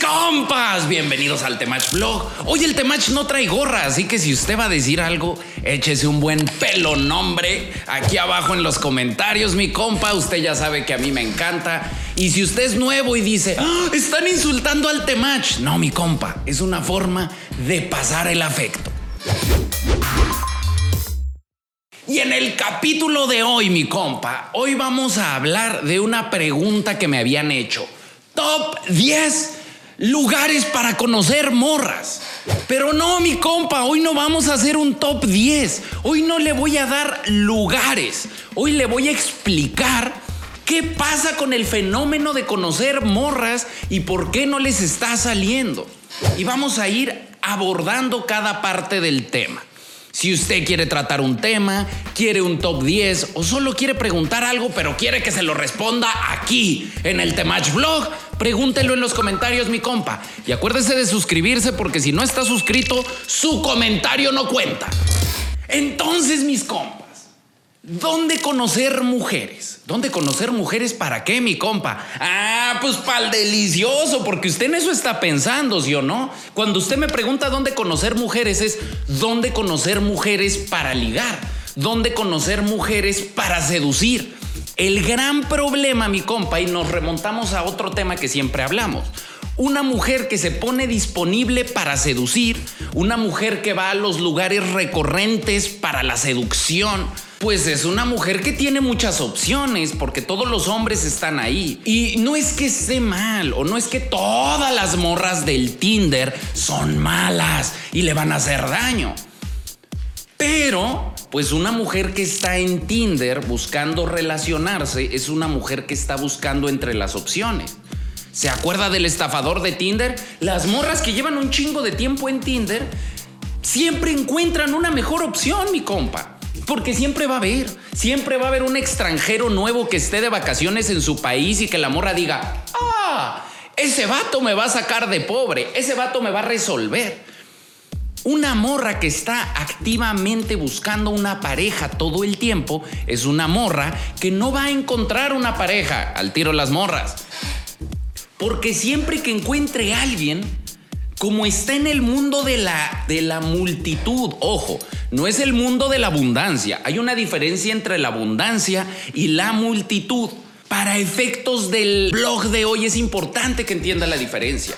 Compas, bienvenidos al Temach Vlog. Hoy el Temach no trae gorra, así que si usted va a decir algo, échese un buen pelo nombre aquí abajo en los comentarios, mi compa. Usted ya sabe que a mí me encanta. Y si usted es nuevo y dice, "Ah, están insultando al Temach, no, mi compa, es una forma de pasar el afecto. Y en el capítulo de hoy, mi compa, hoy vamos a hablar de una pregunta que me habían hecho. Top 10 lugares para conocer morras. Pero no, mi compa, hoy no vamos a hacer un top 10. Hoy no le voy a dar lugares. Hoy le voy a explicar qué pasa con el fenómeno de conocer morras y por qué no les está saliendo. Y vamos a ir abordando cada parte del tema. Si usted quiere tratar un tema, quiere un top 10 o solo quiere preguntar algo pero quiere que se lo responda aquí en el Temach Vlog, pregúntelo en los comentarios, mi compa. Y acuérdese de suscribirse porque si no está suscrito, su comentario no cuenta. Entonces, mis compas, ¿dónde conocer mujeres? ¿Dónde conocer mujeres para qué, mi compa? Ah, pues para el delicioso, porque usted en eso está pensando, ¿sí o no? Cuando usted me pregunta dónde conocer mujeres es dónde conocer mujeres para ligar, dónde conocer mujeres para seducir. El gran problema, mi compa, y nos remontamos a otro tema que siempre hablamos. Una mujer que se pone disponible para seducir, una mujer que va a los lugares recurrentes para la seducción, pues es una mujer que tiene muchas opciones porque todos los hombres están ahí. Y no es que esté mal o no es que todas las morras del Tinder son malas y le van a hacer daño. Pero, pues una mujer que está en Tinder buscando relacionarse es una mujer que está buscando entre las opciones. ¿Se acuerda del estafador de Tinder? Las morras que llevan un chingo de tiempo en Tinder siempre encuentran una mejor opción, mi compa. Porque siempre va a haber, siempre va a haber un extranjero nuevo que esté de vacaciones en su país y que la morra diga, ah, ese vato me va a sacar de pobre, ese vato me va a resolver. Una morra que está activamente buscando una pareja todo el tiempo es una morra que no va a encontrar una pareja al tiro las morras. Porque siempre que encuentre a alguien, como está en el mundo de la, de la multitud, ojo, no es el mundo de la abundancia, hay una diferencia entre la abundancia y la multitud. Para efectos del blog de hoy es importante que entienda la diferencia.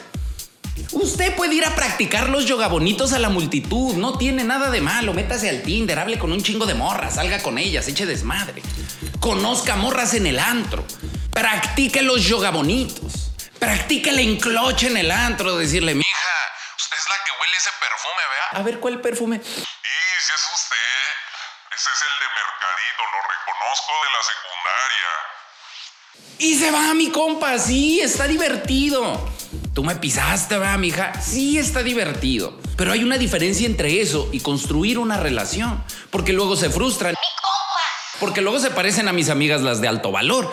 Usted puede ir a practicar los yoga bonitos a la multitud, no tiene nada de malo. Métase al Tinder, hable con un chingo de morras, salga con ellas, eche desmadre. Conozca morras en el antro, practique los yoga bonitos, practique el encloche en el antro, decirle, huele ese perfume, vea. a ver cuál perfume. Sí, sí es usted. Ese es el de Mercadito, lo reconozco de la secundaria. Y se va, mi compa, sí, está divertido. Tú me pisaste, va, mija. Sí, está divertido. Pero hay una diferencia entre eso y construir una relación. Porque luego se frustran. Mi compa, Porque luego se parecen a mis amigas las de alto valor.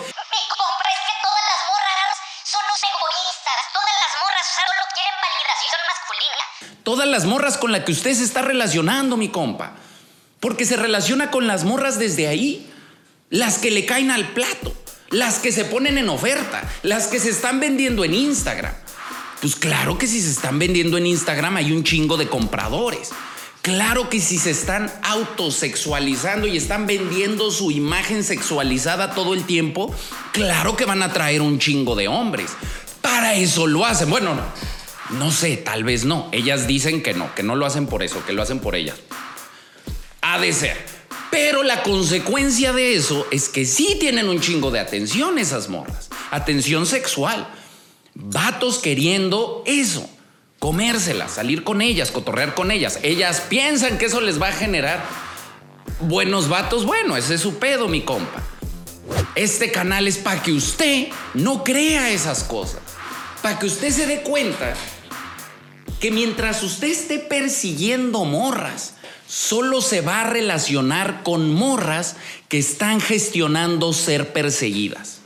Todas las morras con las que usted se está relacionando, mi compa. Porque se relaciona con las morras desde ahí. Las que le caen al plato. Las que se ponen en oferta. Las que se están vendiendo en Instagram. Pues claro que si se están vendiendo en Instagram hay un chingo de compradores. Claro que si se están autosexualizando y están vendiendo su imagen sexualizada todo el tiempo, claro que van a traer un chingo de hombres. Para eso lo hacen. Bueno, no, no sé, tal vez no. Ellas dicen que no, que no lo hacen por eso, que lo hacen por ellas. Ha de ser. Pero la consecuencia de eso es que sí tienen un chingo de atención esas morras. Atención sexual. Vatos queriendo eso. Comérselas, salir con ellas, cotorrear con ellas. Ellas piensan que eso les va a generar buenos vatos. Bueno, ese es su pedo, mi compa. Este canal es para que usted no crea esas cosas. Para que usted se dé cuenta que mientras usted esté persiguiendo morras, solo se va a relacionar con morras que están gestionando ser perseguidas.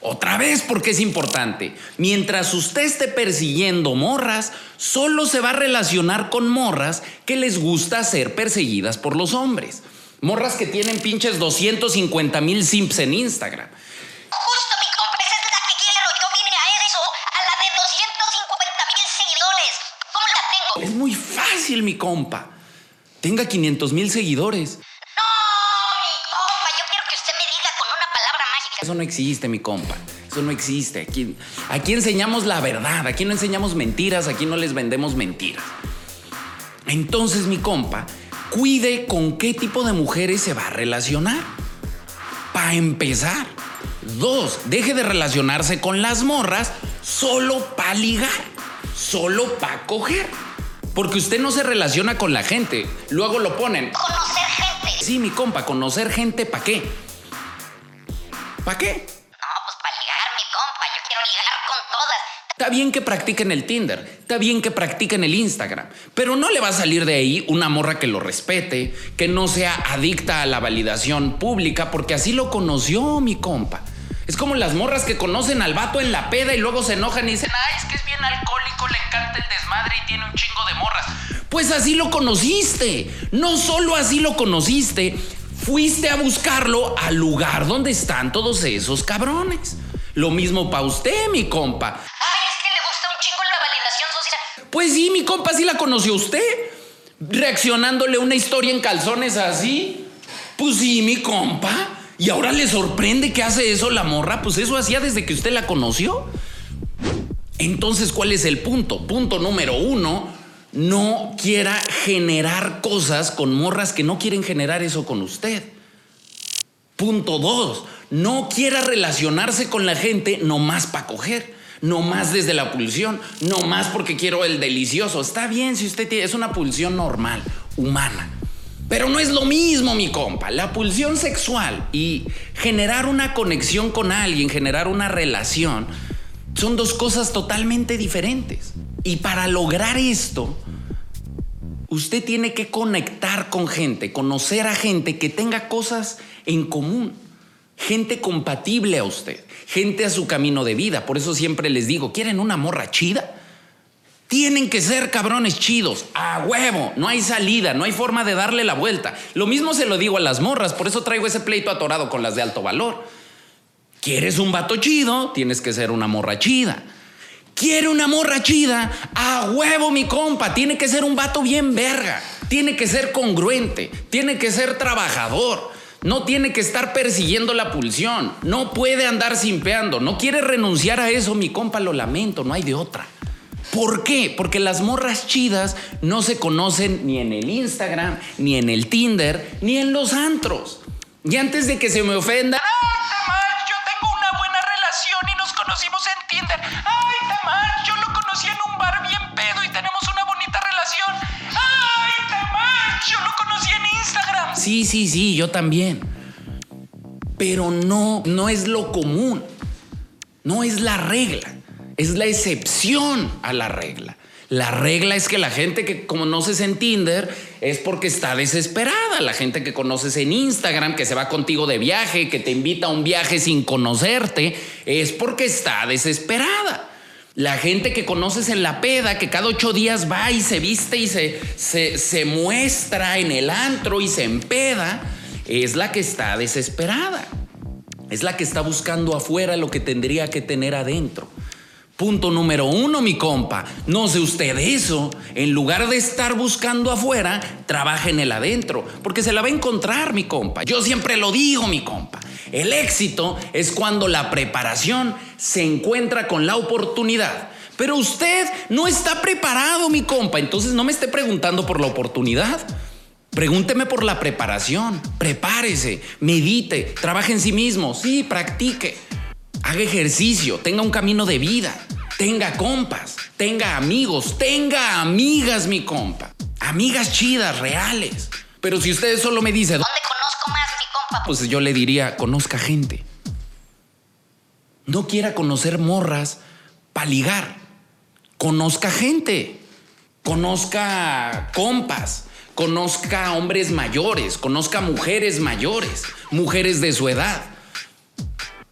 Otra vez porque es importante. Mientras usted esté persiguiendo morras, solo se va a relacionar con morras que les gusta ser perseguidas por los hombres. Morras que tienen pinches 250 mil simps en Instagram. Justo, fácil, mi compa. Tenga 500 mil seguidores. No, mi compa, yo quiero que usted me diga con una palabra mágica. Eso no existe, mi compa. Eso no existe. Aquí, aquí enseñamos la verdad. Aquí no enseñamos mentiras. Aquí no les vendemos mentiras. Entonces, mi compa, cuide con qué tipo de mujeres se va a relacionar. Para empezar. Dos, deje de relacionarse con las morras solo para ligar, solo para coger. Porque usted no se relaciona con la gente. Luego lo ponen. Conocer gente. Sí, mi compa, conocer gente, ¿para qué? ¿Para qué? No, pues para ligar, mi compa. Yo quiero ligar con todas. Está bien que practiquen el Tinder, está bien que practiquen el Instagram, pero no le va a salir de ahí una morra que lo respete, que no sea adicta a la validación pública, porque así lo conoció mi compa. Es como las morras que conocen al vato en la peda y luego se enojan y dicen, ay, es que es bien alcohólico, le encanta el desmadre y tiene un chingo de morras. Pues así lo conociste. No solo así lo conociste, fuiste a buscarlo al lugar donde están todos esos cabrones. Lo mismo para usted, mi compa. Ay, es que le gusta un chingo la validación social. Pues sí, mi compa sí la conoció usted. Reaccionándole una historia en calzones así. Pues sí, mi compa. Y ahora le sorprende que hace eso la morra. Pues eso hacía desde que usted la conoció. Entonces, ¿cuál es el punto? Punto número uno. No quiera generar cosas con morras que no quieren generar eso con usted. Punto dos. No quiera relacionarse con la gente nomás para coger. No más desde la pulsión, no más porque quiero el delicioso. Está bien si usted tiene, es una pulsión normal, humana. Pero no es lo mismo, mi compa. La pulsión sexual y generar una conexión con alguien, generar una relación, son dos cosas totalmente diferentes. Y para lograr esto, usted tiene que conectar con gente, conocer a gente que tenga cosas en común, gente compatible a usted, gente a su camino de vida. Por eso siempre les digo, ¿quieren una morra chida? Tienen que ser cabrones chidos, a huevo, no hay salida, no hay forma de darle la vuelta. Lo mismo se lo digo a las morras, por eso traigo ese pleito atorado con las de alto valor. ¿Quieres un vato chido? Tienes que ser una morra chida. ¿Quiere una morra chida? A huevo, mi compa, tiene que ser un vato bien verga, tiene que ser congruente, tiene que ser trabajador. No tiene que estar persiguiendo la pulsión. No puede andar simpeando. No quiere renunciar a eso, mi compa, lo lamento, no hay de otra. ¿Por qué? Porque las morras chidas no se conocen ni en el Instagram, ni en el Tinder, ni en los antros. Y antes de que se me ofenda, ¡Ay, Tamar! Yo tengo una buena relación y nos conocimos en Tinder. ¡Ay, Tamar! Yo lo conocí en un bar bien pedo y tenemos una bonita relación. ¡Ay, Tamar! Yo lo conocí en Instagram. Sí, sí, sí, yo también. Pero no, no es lo común. No es la regla. Es la excepción a la regla. La regla es que la gente que conoces en Tinder es porque está desesperada. La gente que conoces en Instagram, que se va contigo de viaje, que te invita a un viaje sin conocerte, es porque está desesperada. La gente que conoces en la peda, que cada ocho días va y se viste y se, se, se muestra en el antro y se empeda, es la que está desesperada. Es la que está buscando afuera lo que tendría que tener adentro. Punto número uno, mi compa. No sé usted eso. En lugar de estar buscando afuera, trabaje en el adentro, porque se la va a encontrar, mi compa. Yo siempre lo digo, mi compa. El éxito es cuando la preparación se encuentra con la oportunidad. Pero usted no está preparado, mi compa. Entonces no me esté preguntando por la oportunidad. Pregúnteme por la preparación. Prepárese, medite, trabaje en sí mismo. Sí, practique. Haga ejercicio, tenga un camino de vida, tenga compas, tenga amigos, tenga amigas, mi compa. Amigas chidas, reales. Pero si usted solo me dice, ¿Dónde conozco más, mi compa? pues yo le diría, conozca gente. No quiera conocer morras para ligar. Conozca gente. Conozca compas. Conozca hombres mayores. Conozca mujeres mayores. Mujeres de su edad.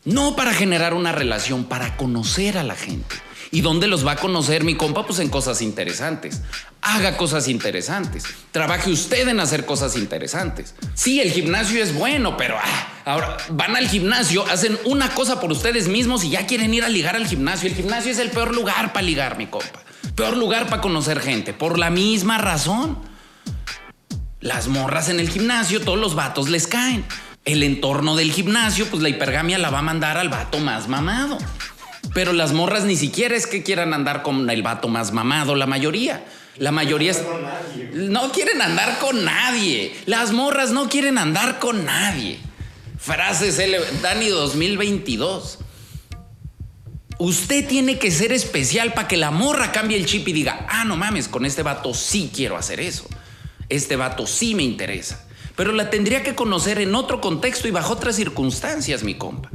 No para generar una relación, para conocer a la gente. ¿Y dónde los va a conocer mi compa? Pues en cosas interesantes. Haga cosas interesantes. Trabaje usted en hacer cosas interesantes. Sí, el gimnasio es bueno, pero ah, ahora van al gimnasio, hacen una cosa por ustedes mismos y ya quieren ir a ligar al gimnasio. El gimnasio es el peor lugar para ligar, mi compa. Peor lugar para conocer gente, por la misma razón. Las morras en el gimnasio, todos los vatos les caen. El entorno del gimnasio, pues la hipergamia la va a mandar al vato más mamado. Pero las morras ni siquiera es que quieran andar con el vato más mamado, la mayoría. La mayoría es- no quieren andar con nadie. Las morras no quieren andar con nadie. Frases Dani 2022. Usted tiene que ser especial para que la morra cambie el chip y diga, ah, no mames, con este vato sí quiero hacer eso. Este vato sí me interesa. Pero la tendría que conocer en otro contexto y bajo otras circunstancias, mi compa.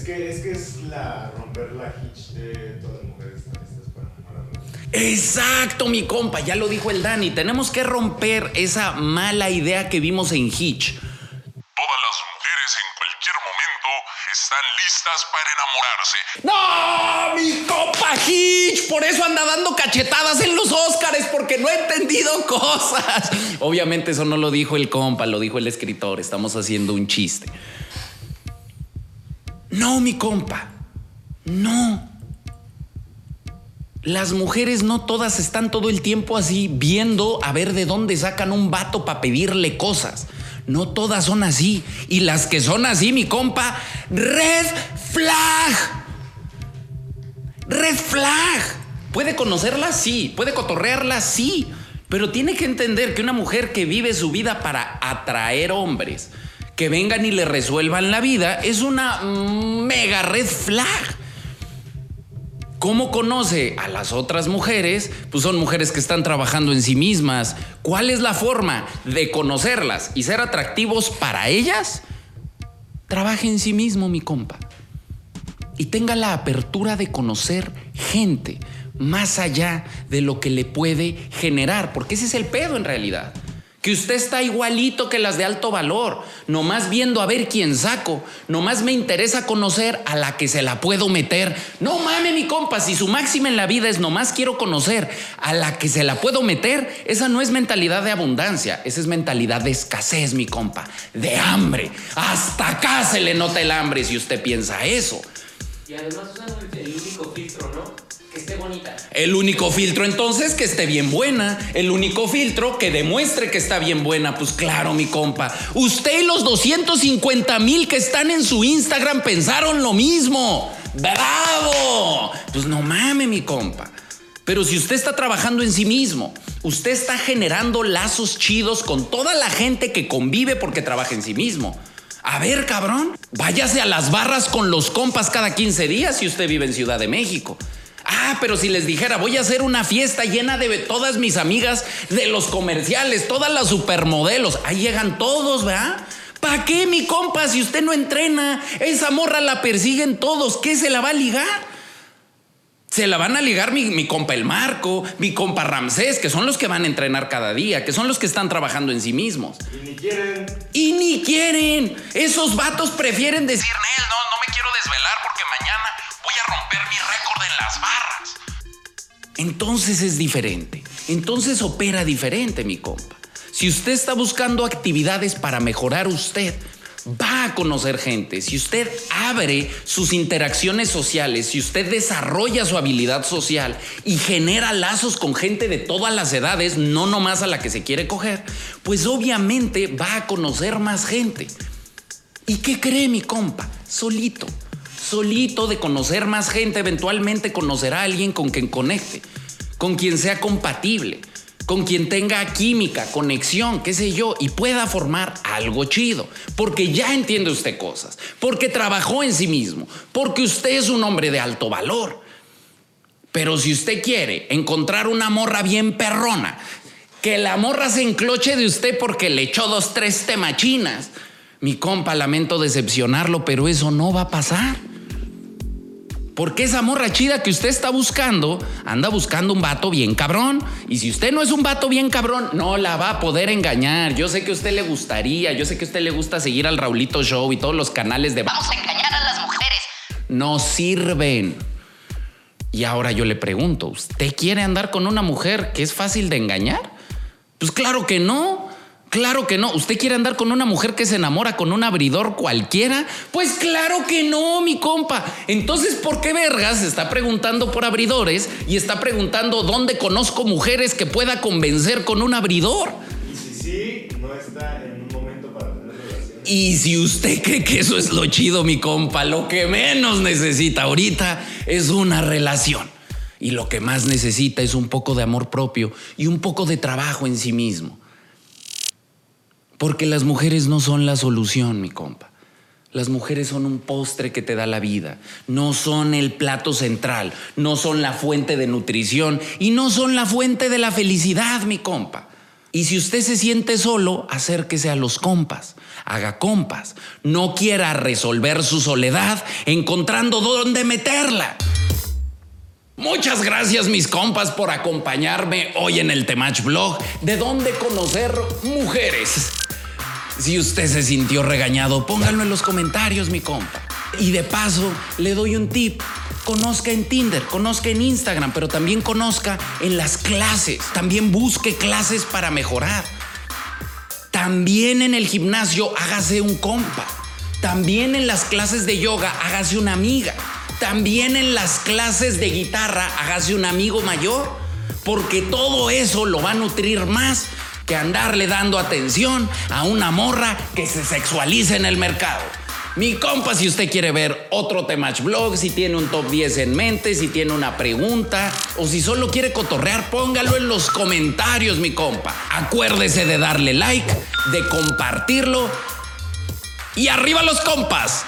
Es que es, que es la romper la hitch de todas las mujeres están listas para enamorarnos. Exacto, mi compa, ya lo dijo el Dani. Tenemos que romper esa mala idea que vimos en Hitch. Todas las mujeres en cualquier momento están listas para enamorarse. ¡No! ¡Mi compa Hitch! Por eso anda dando cachetadas en los Óscares, porque no ha entendido cosas. Obviamente eso no lo dijo el compa, lo dijo el escritor. Estamos haciendo un chiste. No, mi compa. No. Las mujeres no todas están todo el tiempo así viendo a ver de dónde sacan un vato para pedirle cosas. No todas son así. Y las que son así, mi compa, red flag. Red flag. Puede conocerla, sí. Puede cotorrearla, sí. Pero tiene que entender que una mujer que vive su vida para atraer hombres, que vengan y le resuelvan la vida, es una mega red flag. ¿Cómo conoce a las otras mujeres? Pues son mujeres que están trabajando en sí mismas. ¿Cuál es la forma de conocerlas y ser atractivos para ellas? Trabaje en sí mismo, mi compa. Y tenga la apertura de conocer gente más allá de lo que le puede generar, porque ese es el pedo en realidad. Que usted está igualito que las de alto valor, nomás viendo a ver quién saco, nomás me interesa conocer a la que se la puedo meter. No mames, mi compa, si su máxima en la vida es nomás quiero conocer a la que se la puedo meter, esa no es mentalidad de abundancia, esa es mentalidad de escasez, mi compa, de hambre. Hasta acá se le nota el hambre si usted piensa eso. Y además usan el, único filtro, ¿no? Que esté bonita. El único filtro entonces que esté bien buena. El único filtro que demuestre que está bien buena. Pues claro, mi compa. Usted y los 250 mil que están en su Instagram pensaron lo mismo. ¡Bravo! Pues no mame, mi compa. Pero si usted está trabajando en sí mismo, usted está generando lazos chidos con toda la gente que convive porque trabaja en sí mismo. A ver, cabrón, váyase a las barras con los compas cada 15 días si usted vive en Ciudad de México. Ah, pero si les dijera, voy a hacer una fiesta llena de todas mis amigas de los comerciales, todas las supermodelos, ahí llegan todos, ¿verdad? ¿Para qué, mi compa, si usted no entrena? Esa morra la persiguen todos, ¿qué se la va a ligar? Se la van a ligar mi, mi, compa el Marco, mi compa Ramsés, que son los que van a entrenar cada día, que son los que están trabajando en sí mismos. Y ni quieren. Y ni quieren. Esos vatos prefieren decir, Nel, no, no me quiero desvelar porque mañana voy a romper mi récord en las barras. entonces es diferente. Entonces opera diferente, mi compa. Si usted está buscando actividades para mejorar usted, va a conocer gente. Si usted abre sus interacciones sociales, si usted desarrolla su habilidad social y genera lazos con gente de todas las edades, no nomás a la que se quiere coger, pues obviamente va a conocer más gente. ¿Y qué cree mi compa? Solito. Solito de conocer más gente, eventualmente conocerá a alguien con quien conecte, con quien sea compatible, con quien tenga química, conexión, qué sé yo, y pueda formar algo chido. Porque ya entiende usted cosas, porque trabajó en sí mismo, porque usted es un hombre de alto valor. Pero si usted quiere encontrar una morra bien perrona, que la morra se encloche de usted porque le echó dos, tres temachinas, mi compa, lamento decepcionarlo, pero eso no va a pasar. Porque esa morra chida que usted está buscando, anda buscando un vato bien cabrón. Y si usted no es un vato bien cabrón, no la va a poder engañar. Yo sé que a usted le gustaría, yo sé que a usted le gusta seguir al Raulito Show y todos los canales de... Vamos a engañar a las mujeres. No sirven. Y ahora yo le pregunto, ¿usted quiere andar con una mujer que es fácil de engañar? Pues claro que no. Claro que no. ¿Usted quiere andar con una mujer que se enamora con un abridor cualquiera? Pues claro que no, mi compa. Entonces, ¿por qué vergas está preguntando por abridores y está preguntando dónde conozco mujeres que pueda convencer con un abridor? Y si sí, no está en un momento para tener relaciones. Y si usted cree que eso es lo chido, mi compa, lo que menos necesita ahorita es una relación. Y lo que más necesita es un poco de amor propio y un poco de trabajo en sí mismo. Porque las mujeres no son la solución, mi compa. Las mujeres son un postre que te da la vida, no son el plato central, no son la fuente de nutrición y no son la fuente de la felicidad, mi compa. Y si usted se siente solo, acérquese a los compas, haga compas, no quiera resolver su soledad encontrando dónde meterla. Muchas gracias mis compas por acompañarme hoy en el Temach Blog de dónde conocer mujeres. Si usted se sintió regañado, pónganlo en los comentarios, mi compa. Y de paso, le doy un tip. Conozca en Tinder, conozca en Instagram, pero también conozca en las clases. También busque clases para mejorar. También en el gimnasio hágase un compa. También en las clases de yoga hágase una amiga. También en las clases de guitarra hágase un amigo mayor. Porque todo eso lo va a nutrir más que andarle dando atención a una morra que se sexualiza en el mercado. Mi compa, si usted quiere ver otro Temach Blog, si tiene un top 10 en mente, si tiene una pregunta o si solo quiere cotorrear, póngalo en los comentarios, mi compa. Acuérdese de darle like, de compartirlo y arriba los compas.